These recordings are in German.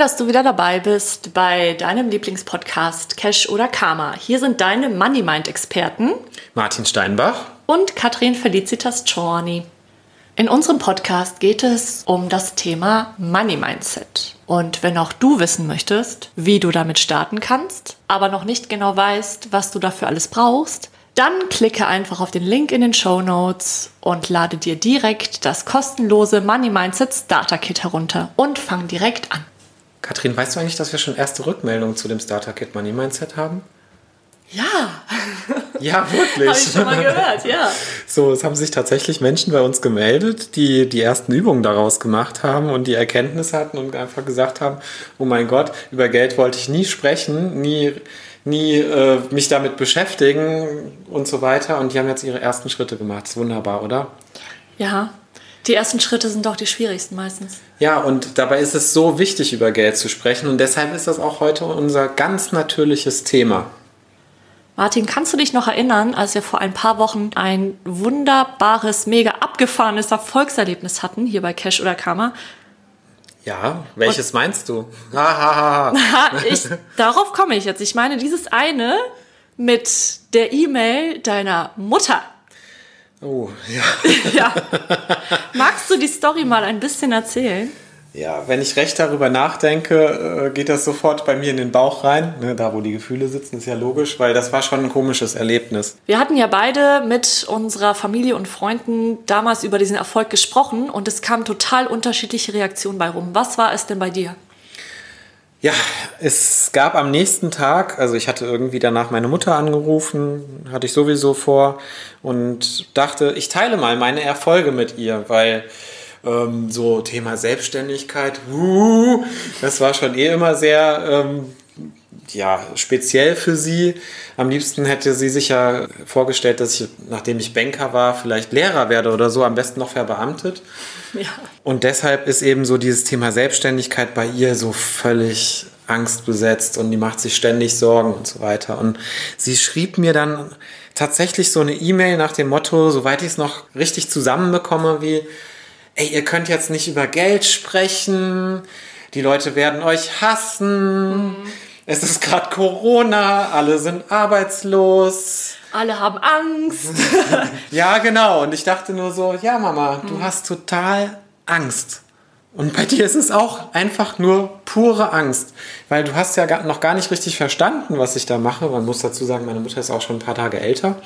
dass du wieder dabei bist bei deinem Lieblingspodcast Cash oder Karma. Hier sind deine Money Mind Experten Martin Steinbach. und Katrin Felicitas Czorny. In unserem Podcast geht es um das Thema Money Mindset. Und wenn auch du wissen möchtest, wie du damit starten kannst, aber noch nicht genau weißt, was du dafür alles brauchst, dann klicke einfach auf den Link in den Show Notes und lade dir direkt das kostenlose Money Mindset Starter Kit herunter und fang direkt an. Katrin, weißt du eigentlich, dass wir schon erste Rückmeldungen zu dem Starter Kit Money Mindset haben? Ja, Ja, wirklich. habe ich schon mal gehört, ja. So, es haben sich tatsächlich Menschen bei uns gemeldet, die die ersten Übungen daraus gemacht haben und die Erkenntnis hatten und einfach gesagt haben, oh mein Gott, über Geld wollte ich nie sprechen, nie, nie äh, mich damit beschäftigen und so weiter. Und die haben jetzt ihre ersten Schritte gemacht. ist wunderbar, oder? Ja, die ersten Schritte sind doch die schwierigsten meistens. Ja, und dabei ist es so wichtig, über Geld zu sprechen. Und deshalb ist das auch heute unser ganz natürliches Thema. Martin, kannst du dich noch erinnern, als wir vor ein paar Wochen ein wunderbares, mega abgefahrenes Erfolgserlebnis hatten, hier bei Cash oder Karma? Ja, welches meinst du? Ich, darauf komme ich jetzt. Ich meine dieses eine mit der E-Mail deiner Mutter. Oh, ja. Ja. Magst du die Story mal ein bisschen erzählen? Ja, wenn ich recht darüber nachdenke, äh, geht das sofort bei mir in den Bauch rein. Ne, da, wo die Gefühle sitzen, ist ja logisch, weil das war schon ein komisches Erlebnis. Wir hatten ja beide mit unserer Familie und Freunden damals über diesen Erfolg gesprochen und es kamen total unterschiedliche Reaktionen bei rum. Was war es denn bei dir? Ja, es gab am nächsten Tag, also ich hatte irgendwie danach meine Mutter angerufen, hatte ich sowieso vor und dachte, ich teile mal meine Erfolge mit ihr, weil ähm, so Thema Selbstständigkeit, uh, das war schon eh immer sehr ähm, ja, speziell für sie. Am liebsten hätte sie sich ja vorgestellt, dass ich, nachdem ich Banker war, vielleicht Lehrer werde oder so, am besten noch verbeamtet. Ja. Und deshalb ist eben so dieses Thema Selbstständigkeit bei ihr so völlig angstbesetzt und die macht sich ständig Sorgen und so weiter. Und sie schrieb mir dann tatsächlich so eine E-Mail nach dem Motto, soweit ich es noch richtig zusammenbekomme, wie, ey, ihr könnt jetzt nicht über Geld sprechen, die Leute werden euch hassen, es ist gerade Corona, alle sind arbeitslos. Alle haben Angst. Ja, genau. Und ich dachte nur so, ja, Mama, du hast total Angst. Und bei dir ist es auch einfach nur pure Angst, weil du hast ja noch gar nicht richtig verstanden, was ich da mache. Man muss dazu sagen, meine Mutter ist auch schon ein paar Tage älter.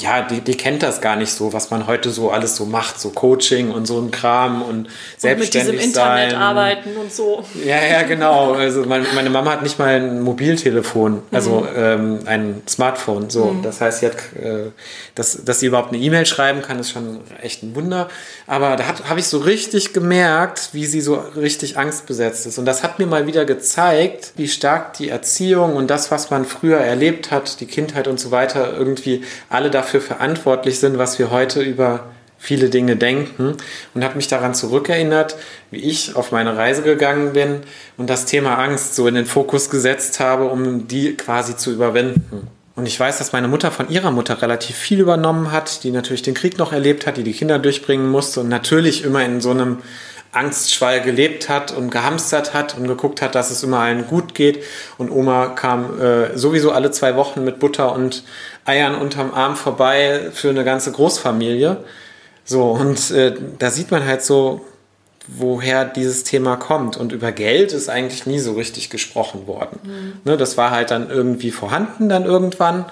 Ja, die, die kennt das gar nicht so, was man heute so alles so macht, so Coaching und so ein Kram und Und mit diesem Internet sein. arbeiten und so. Ja, ja, genau. Also meine, meine Mama hat nicht mal ein Mobiltelefon, also ähm, ein Smartphone. So, das heißt, sie hat, äh, dass, dass sie überhaupt eine E-Mail schreiben kann, ist schon echt ein Wunder. Aber da habe ich so richtig gemerkt, wie sie so richtig angstbesetzt ist. Und das hat mir mal wieder gezeigt, wie stark die Erziehung und das, was man früher erlebt hat, die Kindheit und so weiter, irgendwie alle dafür verantwortlich sind, was wir heute über viele Dinge denken und hat mich daran zurückerinnert, wie ich auf meine Reise gegangen bin und das Thema Angst so in den Fokus gesetzt habe, um die quasi zu überwinden. Und ich weiß, dass meine Mutter von ihrer Mutter relativ viel übernommen hat, die natürlich den Krieg noch erlebt hat, die die Kinder durchbringen musste und natürlich immer in so einem Angstschwall gelebt hat und gehamstert hat und geguckt hat, dass es immer allen gut geht. Und Oma kam äh, sowieso alle zwei Wochen mit Butter und Eiern unterm Arm vorbei für eine ganze Großfamilie. So, und äh, da sieht man halt so, woher dieses Thema kommt. Und über Geld ist eigentlich nie so richtig gesprochen worden. Ne, das war halt dann irgendwie vorhanden dann irgendwann.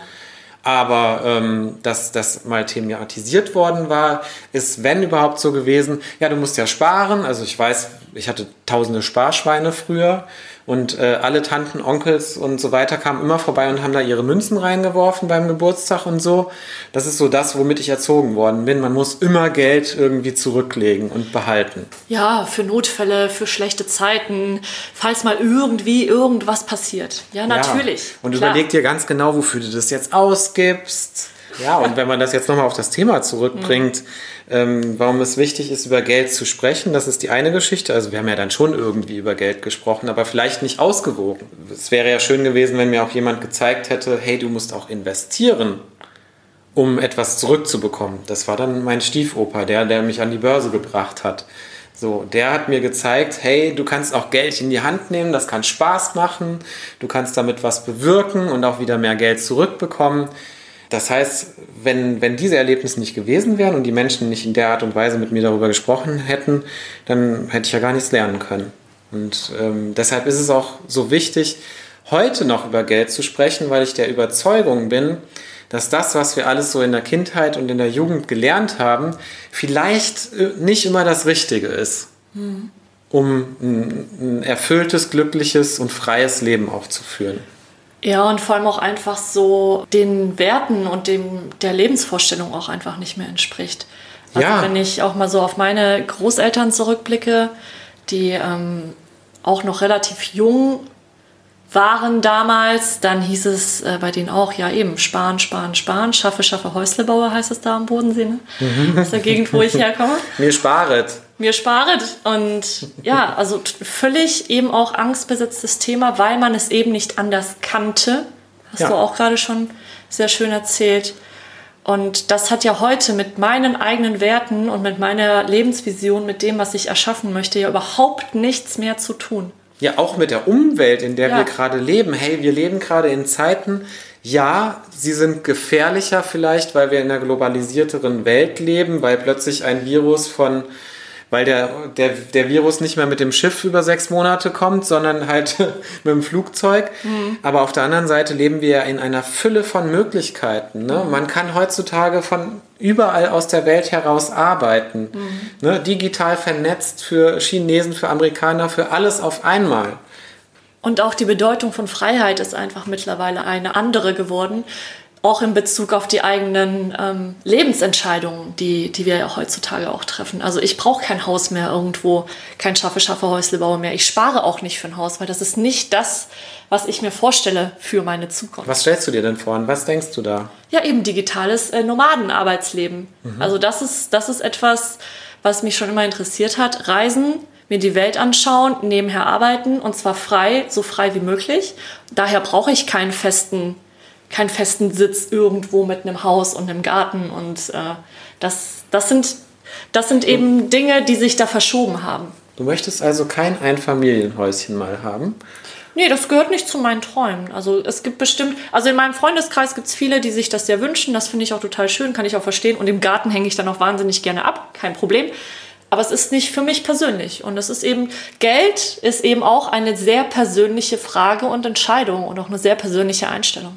Aber ähm, dass das mal thematisiert worden war, ist, wenn überhaupt so gewesen, ja, du musst ja sparen. Also ich weiß, ich hatte tausende Sparschweine früher und äh, alle Tanten, Onkels und so weiter kamen immer vorbei und haben da ihre Münzen reingeworfen beim Geburtstag und so. Das ist so das, womit ich erzogen worden bin. Man muss immer Geld irgendwie zurücklegen und behalten. Ja, für Notfälle, für schlechte Zeiten, falls mal irgendwie irgendwas passiert. Ja, natürlich. Ja. Und klar. überleg dir ganz genau, wofür du das jetzt ausgibst. Ja, und wenn man das jetzt nochmal auf das Thema zurückbringt, ähm, warum es wichtig ist, über Geld zu sprechen, das ist die eine Geschichte. Also wir haben ja dann schon irgendwie über Geld gesprochen, aber vielleicht nicht ausgewogen. Es wäre ja schön gewesen, wenn mir auch jemand gezeigt hätte, hey, du musst auch investieren, um etwas zurückzubekommen. Das war dann mein Stiefoper, der, der mich an die Börse gebracht hat. So, der hat mir gezeigt, hey, du kannst auch Geld in die Hand nehmen, das kann Spaß machen, du kannst damit was bewirken und auch wieder mehr Geld zurückbekommen. Das heißt, wenn, wenn diese Erlebnisse nicht gewesen wären und die Menschen nicht in der Art und Weise mit mir darüber gesprochen hätten, dann hätte ich ja gar nichts lernen können. Und ähm, deshalb ist es auch so wichtig, heute noch über Geld zu sprechen, weil ich der Überzeugung bin, dass das, was wir alles so in der Kindheit und in der Jugend gelernt haben, vielleicht äh, nicht immer das Richtige ist, mhm. um ein, ein erfülltes, glückliches und freies Leben auch zu führen. Ja, und vor allem auch einfach so den Werten und dem, der Lebensvorstellung auch einfach nicht mehr entspricht. Also Ja. wenn ich auch mal so auf meine Großeltern zurückblicke, die ähm, auch noch relativ jung waren damals, dann hieß es äh, bei denen auch, ja eben, sparen, sparen, sparen, schaffe, schaffe, Häusle baue, heißt es da am Bodensee, ne? Aus der Gegend, wo ich herkomme Mir sparet. Mir sparet. Und ja, also völlig eben auch angstbesetztes Thema, weil man es eben nicht anders kannte. Hast Ja. du auch gerade schon sehr schön erzählt. Und das hat ja heute mit meinen eigenen Werten und mit meiner Lebensvision, mit dem, was ich erschaffen möchte, ja überhaupt nichts mehr zu tun. Ja, auch mit der Umwelt, in der Ja. wir gerade leben. Hey, wir leben gerade in Zeiten, ja, sie sind gefährlicher vielleicht, weil wir in einer globalisierteren Welt leben, weil plötzlich ein Virus von, weil der, der, der Virus nicht mehr mit dem Schiff über sechs Monate kommt, sondern halt mit dem Flugzeug. Aber auf der anderen Seite leben wir ja in einer Fülle von Möglichkeiten. Ne? Man kann heutzutage von überall aus der Welt heraus arbeiten. Ne? Digital vernetzt für Chinesen, für Amerikaner, für alles auf einmal. Und auch die Bedeutung von Freiheit ist einfach mittlerweile eine andere geworden. Auch in Bezug auf die eigenen ähm, Lebensentscheidungen, die, die wir ja heutzutage auch treffen. Also ich brauche kein Haus mehr irgendwo, kein schaffe, schaffe Häuslebau mehr. Ich spare auch nicht für ein Haus, weil das ist nicht das, was ich mir vorstelle für meine Zukunft. Was stellst du dir denn vor und was denkst du da? Ja, eben digitales äh, Nomadenarbeitsleben. Also das ist, das ist etwas, was mich schon immer interessiert hat. Reisen, mir die Welt anschauen, nebenher arbeiten und zwar frei, so frei wie möglich. Daher brauche ich keinen festen, keinen festen Sitz irgendwo mit einem Haus und einem Garten. Und äh, das, das, sind, das sind eben Dinge, die sich da verschoben haben. Du möchtest also kein Einfamilienhäuschen mal haben. Nee, das gehört nicht zu meinen Träumen. Also es gibt bestimmt, also in meinem Freundeskreis gibt es viele, die sich das sehr wünschen. Das finde ich auch total schön, kann ich auch verstehen. Und im Garten hänge ich dann auch wahnsinnig gerne ab, kein Problem. Aber es ist nicht für mich persönlich. Und es ist eben, Geld ist eben auch eine sehr persönliche Frage und Entscheidung und auch eine sehr persönliche Einstellung.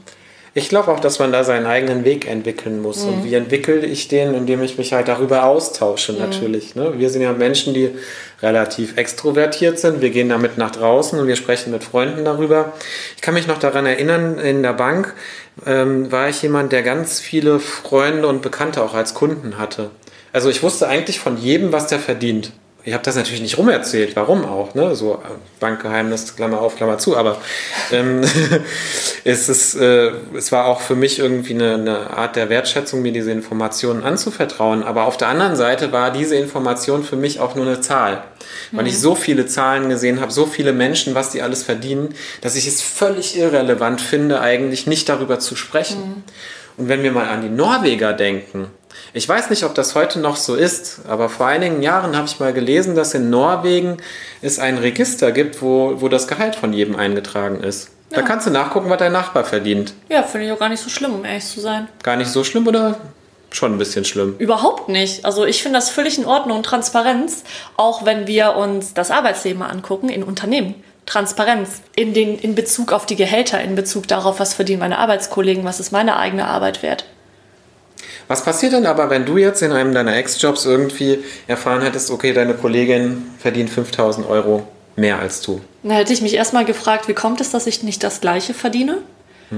Ich glaube auch, dass man da seinen eigenen Weg entwickeln muss. Und wie entwickle ich den? Indem ich mich halt darüber austausche, natürlich. Ne? Wir sind ja Menschen, die relativ extrovertiert sind. Wir gehen damit nach draußen und wir sprechen mit Freunden darüber. Ich kann mich noch daran erinnern, in der Bank ähm, war ich jemand, der ganz viele Freunde und Bekannte auch als Kunden hatte. Also ich wusste eigentlich von jedem, was der verdient. Ich habe das natürlich nicht rumerzählt, warum auch, ne? So äh, Bankgeheimnis, Klammer auf, Klammer zu, aber ähm, es, ist, äh, es war auch für mich irgendwie eine, eine Art der Wertschätzung, mir diese Informationen anzuvertrauen. Aber auf der anderen Seite war diese Information für mich auch nur eine Zahl. Weil ich so viele Zahlen gesehen habe, so viele Menschen, was die alles verdienen, dass ich es völlig irrelevant finde, eigentlich nicht darüber zu sprechen. Und wenn wir mal an die Norweger denken, ich weiß nicht, ob das heute noch so ist, aber vor einigen Jahren habe ich mal gelesen, dass in Norwegen es ein Register gibt, wo, wo das Gehalt von jedem eingetragen ist. Da kannst du nachgucken, was dein Nachbar verdient. Ja, finde ich auch gar nicht so schlimm, um ehrlich zu sein. Gar nicht so schlimm oder schon ein bisschen schlimm? Überhaupt nicht. Also ich finde das völlig in Ordnung, Transparenz, auch wenn wir uns das Arbeitsleben angucken in Unternehmen. Transparenz in, den, in Bezug auf die Gehälter, in Bezug darauf, was verdienen meine Arbeitskollegen, was ist meine eigene Arbeit wert. Was passiert denn aber, wenn du jetzt in einem deiner Ex-Jobs irgendwie erfahren hättest, okay, deine Kollegin verdient 5000 Euro mehr als du? Dann hätte ich mich erstmal gefragt, wie kommt es, dass ich nicht das Gleiche verdiene?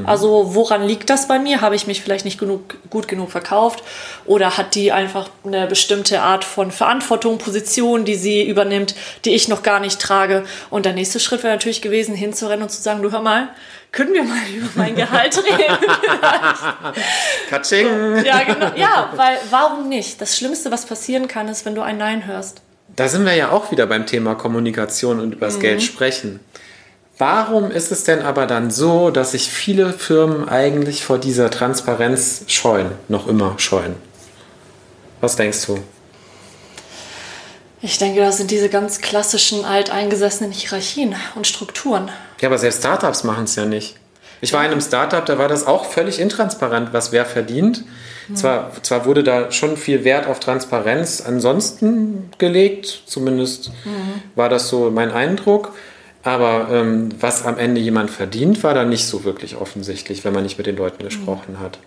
Also woran liegt das bei mir? Habe ich mich vielleicht nicht genug, gut genug verkauft? Oder hat die einfach eine bestimmte Art von Verantwortung, Position, die sie übernimmt, die ich noch gar nicht trage? Und der nächste Schritt wäre natürlich gewesen, hinzurennen und zu sagen, du hör mal, können wir mal über mein Gehalt reden? Katsching! ja, genau. Ja, weil warum nicht? Das Schlimmste, was passieren kann, ist, wenn du ein Nein hörst. Da sind wir ja auch wieder beim Thema Kommunikation und über das Geld sprechen. Warum ist es denn aber dann so, dass sich viele Firmen eigentlich vor dieser Transparenz scheuen, noch immer scheuen? Was denkst du? Ich denke, das sind diese ganz klassischen alteingesessenen Hierarchien und Strukturen. Ja, aber selbst Startups machen es ja nicht. Ich war in einem Startup, da war das auch völlig intransparent, was wer verdient. Zwar, zwar wurde da schon viel Wert auf Transparenz ansonsten gelegt, zumindest war das so mein Eindruck. Aber ähm, was am Ende jemand verdient, war da nicht so wirklich offensichtlich, wenn man nicht mit den Leuten gesprochen hat.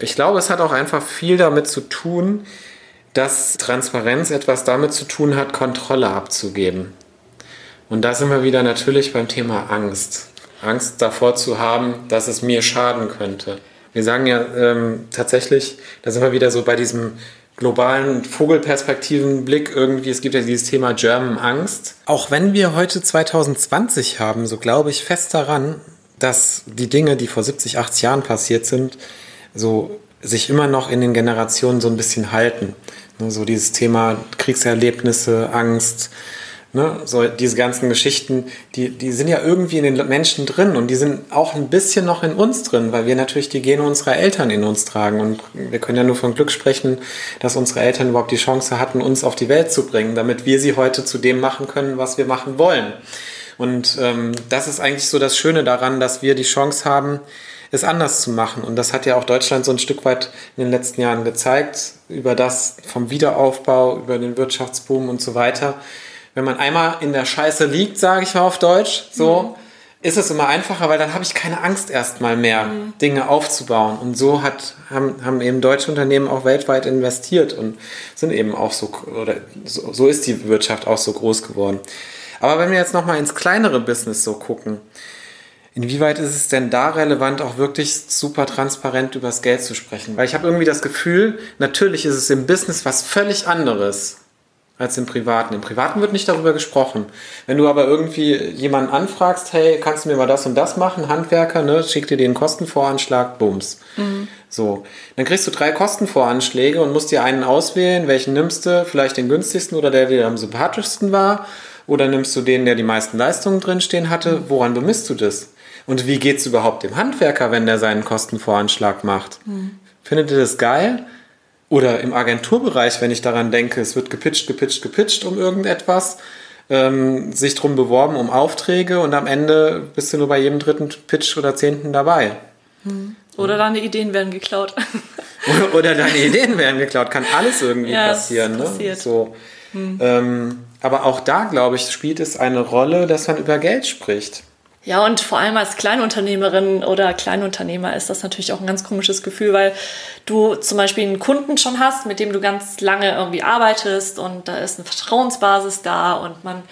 Ich glaube, es hat auch einfach viel damit zu tun, dass Transparenz etwas damit zu tun hat, Kontrolle abzugeben. Und da sind wir wieder natürlich beim Thema Angst. Angst davor zu haben, dass es mir schaden könnte. Wir sagen ja ähm, tatsächlich, da sind wir wieder so bei diesem globalen Vogelperspektivenblick irgendwie. Es gibt ja dieses Thema German Angst. Auch wenn wir heute 2020 haben, so glaube ich fest daran, dass die Dinge, die vor 70, 80 Jahren passiert sind, so sich immer noch in den Generationen so ein bisschen halten. Ne, So dieses Thema Kriegserlebnisse, Angst, ne, so diese ganzen Geschichten, die, die sind ja irgendwie in den Menschen drin und die sind auch ein bisschen noch in uns drin, weil wir natürlich die Gene unserer Eltern in uns tragen und wir können ja nur von Glück sprechen, dass unsere Eltern überhaupt die Chance hatten, uns auf die Welt zu bringen, damit wir sie heute zu dem machen können, was wir machen wollen. Und ähm, das ist eigentlich so das Schöne daran, dass wir die Chance haben, es anders zu machen. Und das hat ja auch Deutschland so ein Stück weit in den letzten Jahren gezeigt, über das vom Wiederaufbau, über den Wirtschaftsboom und so weiter. Wenn man einmal in der Scheiße liegt, sage ich mal auf Deutsch, so, ist es immer einfacher, weil dann habe ich keine Angst erstmal mehr, Dinge aufzubauen. Und so hat, haben, haben eben deutsche Unternehmen auch weltweit investiert und sind eben auch so, oder so, so ist die Wirtschaft auch so groß geworden. Aber wenn wir jetzt nochmal ins kleinere Business so gucken, Inwieweit ist es denn da relevant, auch wirklich super transparent über das Geld zu sprechen? Weil ich habe irgendwie das Gefühl, natürlich ist es im Business was völlig anderes als im Privaten. Im Privaten wird nicht darüber gesprochen. Wenn du aber irgendwie jemanden anfragst, hey, kannst du mir mal das und das machen, Handwerker, ne, schick dir den Kostenvoranschlag, bums. So, dann kriegst du drei Kostenvoranschläge und musst dir einen auswählen, welchen nimmst du, vielleicht den günstigsten oder der, der dir am sympathischsten war, oder nimmst du den, der die meisten Leistungen drinstehen hatte, woran bemisst du das? Und wie geht's überhaupt dem Handwerker, wenn der seinen Kostenvoranschlag macht? Findet ihr das geil? Oder im Agenturbereich, wenn ich daran denke, es wird gepitcht, gepitcht, gepitcht um irgendetwas, ähm, sich drum beworben um Aufträge und am Ende bist du nur bei jedem dritten Pitch oder zehnten dabei. Oder deine Ideen werden geklaut. Oder- Oder deine Ideen werden geklaut. Kann alles irgendwie Ja, passieren. Ne? So. Ähm, aber auch da, glaube ich, spielt es eine Rolle, dass man über Geld spricht. Ja, und vor allem als Kleinunternehmerin oder Kleinunternehmer ist das natürlich auch ein ganz komisches Gefühl, weil du zum Beispiel einen Kunden schon hast, mit dem du ganz lange irgendwie arbeitest und da ist eine Vertrauensbasis da und man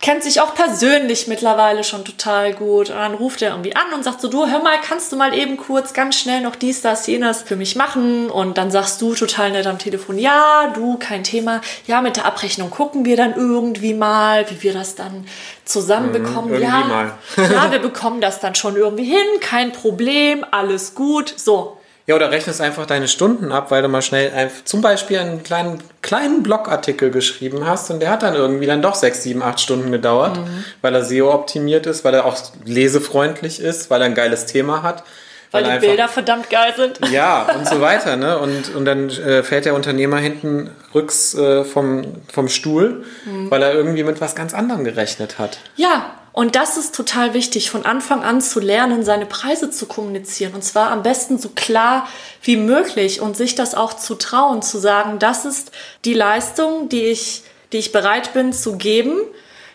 kennt sich auch persönlich mittlerweile schon total gut. Und dann ruft er irgendwie an und sagt so, du hör mal, kannst du mal eben kurz ganz schnell noch dies, das, jenes für mich machen? Und dann sagst du total nett am Telefon, ja, du, kein Thema, ja, mit der Abrechnung gucken wir dann irgendwie mal, wie wir das dann zusammenbekommen, irgendwie ja, ja, wir bekommen das dann schon irgendwie hin, kein Problem, alles gut, so. Ja, oder rechnest einfach deine Stunden ab, weil du mal schnell einfach zum Beispiel einen kleinen, kleinen Blogartikel geschrieben hast und der hat dann irgendwie dann doch sechs, sieben, acht Stunden gedauert, Mhm. weil er SEO-optimiert ist, weil er auch lesefreundlich ist, weil er ein geiles Thema hat. Weil die er einfach- Bilder verdammt geil sind. Ja, und so weiter. Ne? Und, und dann äh, fällt der Unternehmer hinten rücks äh, vom, vom Stuhl, Mhm. weil er irgendwie mit was ganz anderem gerechnet hat. Ja, und das ist total wichtig, von Anfang an zu lernen, seine Preise zu kommunizieren. Und zwar am besten so klar wie möglich und sich das auch zu trauen, zu sagen, das ist die Leistung, die ich, die ich bereit bin zu geben.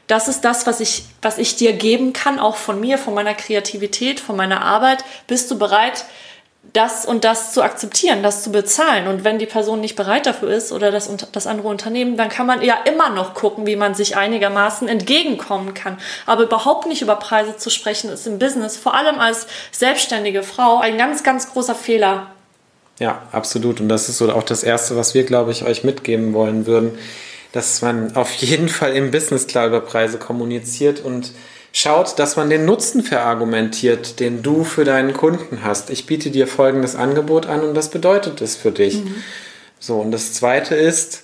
Das ist das, was ich, was ich dir geben kann, auch von mir, von meiner Kreativität, von meiner Arbeit. Bist du bereit, das und das zu akzeptieren, das zu bezahlen. Und wenn die Person nicht bereit dafür ist oder das, das andere Unternehmen, dann kann man ja immer noch gucken, wie man sich einigermaßen entgegenkommen kann. Aber überhaupt nicht über Preise zu sprechen, ist im Business, vor allem als selbstständige Frau, ein ganz, ganz großer Fehler. Ja, absolut. Und das ist so auch das Erste, was wir, glaube ich, euch mitgeben wollen würden, dass man auf jeden Fall im Business klar über Preise kommuniziert und schaut, dass man den Nutzen verargumentiert, den du für deinen Kunden hast. Ich biete dir folgendes Angebot an und das bedeutet es für dich. Mhm. So, und das zweite ist,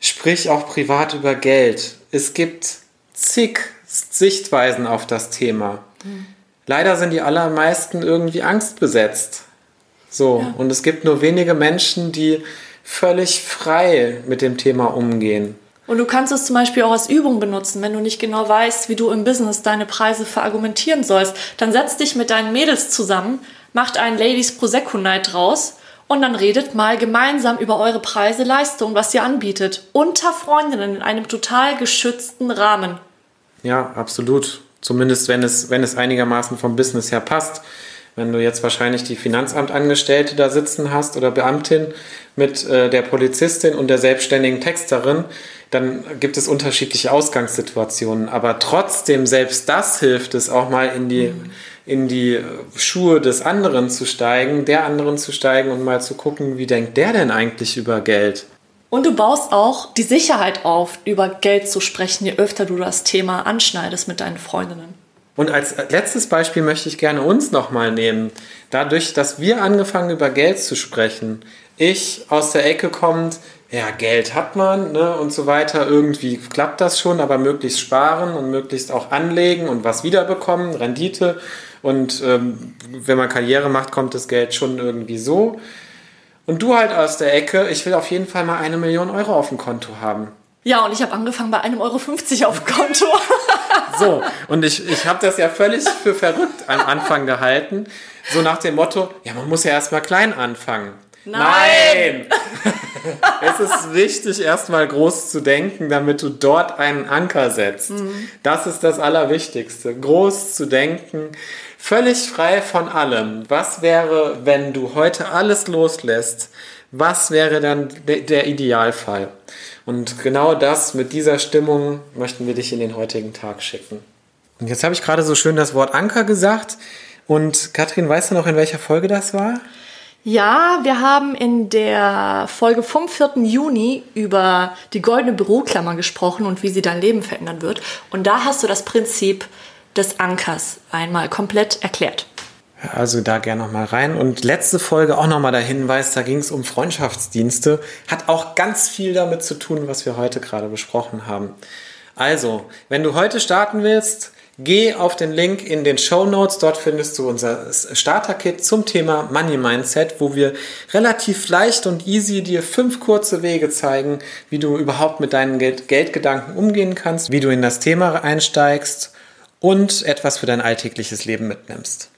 sprich auch privat über Geld. Es gibt zig Sichtweisen auf das Thema. Mhm. Leider sind die allermeisten irgendwie angstbesetzt. So, ja. und es gibt nur wenige Menschen, die völlig frei mit dem Thema umgehen. Und du kannst es zum Beispiel auch als Übung benutzen, wenn du nicht genau weißt, wie du im Business deine Preise verargumentieren sollst. Dann setz dich mit deinen Mädels zusammen, macht einen Ladies Prosecco Night draus und dann redet mal gemeinsam über eure Preise, Leistung, was ihr anbietet. Unter Freundinnen in einem total geschützten Rahmen. Ja, absolut. Zumindest wenn es, wenn es einigermaßen vom Business her passt. Wenn du jetzt wahrscheinlich die Finanzamtangestellte da sitzen hast oder Beamtin mit äh, der Polizistin und der selbstständigen Texterin, dann gibt es unterschiedliche Ausgangssituationen. Aber trotzdem, selbst das hilft es auch mal in die, in die Schuhe des anderen zu steigen, der anderen zu steigen und mal zu gucken, wie denkt der denn eigentlich über Geld? Und du baust auch die Sicherheit auf, über Geld zu sprechen, je öfter du das Thema anschneidest mit deinen Freundinnen. Und als letztes Beispiel möchte ich gerne uns nochmal nehmen. Dadurch, dass wir angefangen über Geld zu sprechen, ich aus der Ecke kommend, ja, Geld hat man ne, und so weiter. Irgendwie klappt das schon, aber möglichst sparen und möglichst auch anlegen und was wiederbekommen, Rendite. Und ähm, wenn man Karriere macht, kommt das Geld schon irgendwie so. Und du halt aus der Ecke, ich will auf jeden Fall mal eine Million Euro auf dem Konto haben. Ja, und ich habe angefangen bei einem Euro 50 auf dem Konto. so, und ich, ich habe das ja völlig für verrückt am Anfang gehalten. So nach dem Motto, ja, man muss ja erstmal klein anfangen. Nein! Nein! es ist wichtig, erstmal groß zu denken, damit du dort einen Anker setzt. Mhm. Das ist das Allerwichtigste. Groß zu denken, völlig frei von allem. Was wäre, wenn du heute alles loslässt? Was wäre dann de der Idealfall? Und genau das mit dieser Stimmung möchten wir dich in den heutigen Tag schicken. Und jetzt habe ich gerade so schön das Wort Anker gesagt. Und Katrin, weißt du noch, in welcher Folge das war? Ja, wir haben in der Folge vom 4. Juni über die goldene Büroklammer gesprochen und wie sie dein Leben verändern wird. Und da hast du das Prinzip des Ankers einmal komplett erklärt. Also da gerne nochmal rein. Und letzte Folge auch nochmal der Hinweis, da ging es um Freundschaftsdienste. Hat auch ganz viel damit zu tun, was wir heute gerade besprochen haben. Also, wenn du heute starten willst, Geh auf den Link in den Show Notes. Dort findest du unser Starter-Kit zum Thema Money Mindset, wo wir relativ leicht und easy dir fünf kurze Wege zeigen, wie du überhaupt mit deinen Geld Geldgedanken umgehen kannst, wie du in das Thema einsteigst und etwas für dein alltägliches Leben mitnimmst.